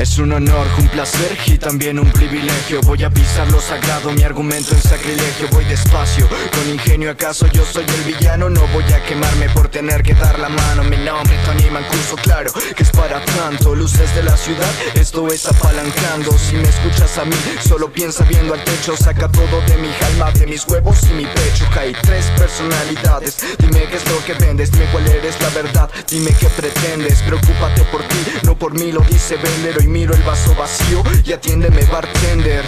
honor, un placer y también un privilegio. Voy a pisar lo sagrado, mi argumento es sacrilegio. Voy despacio, con ingenio acaso yo soy el villano. No voy a quemarme por tener que dar la mano. Mi nombre Tony Mancuso, claro que es para tanto. Luces de la ciudad, esto es apalancando. Si me escuchas a mí, solo piensa viendo al techo. Saca todo de mi alma, de mis huevos y mi pecho. Hay tres personalidades, dime qué es lo que vendes Dime cuál eres la verdad, dime qué pretendes Preocúpate por ti, no por mí lo dice Vender Hoy miro el vaso vacío y atiéndeme bartender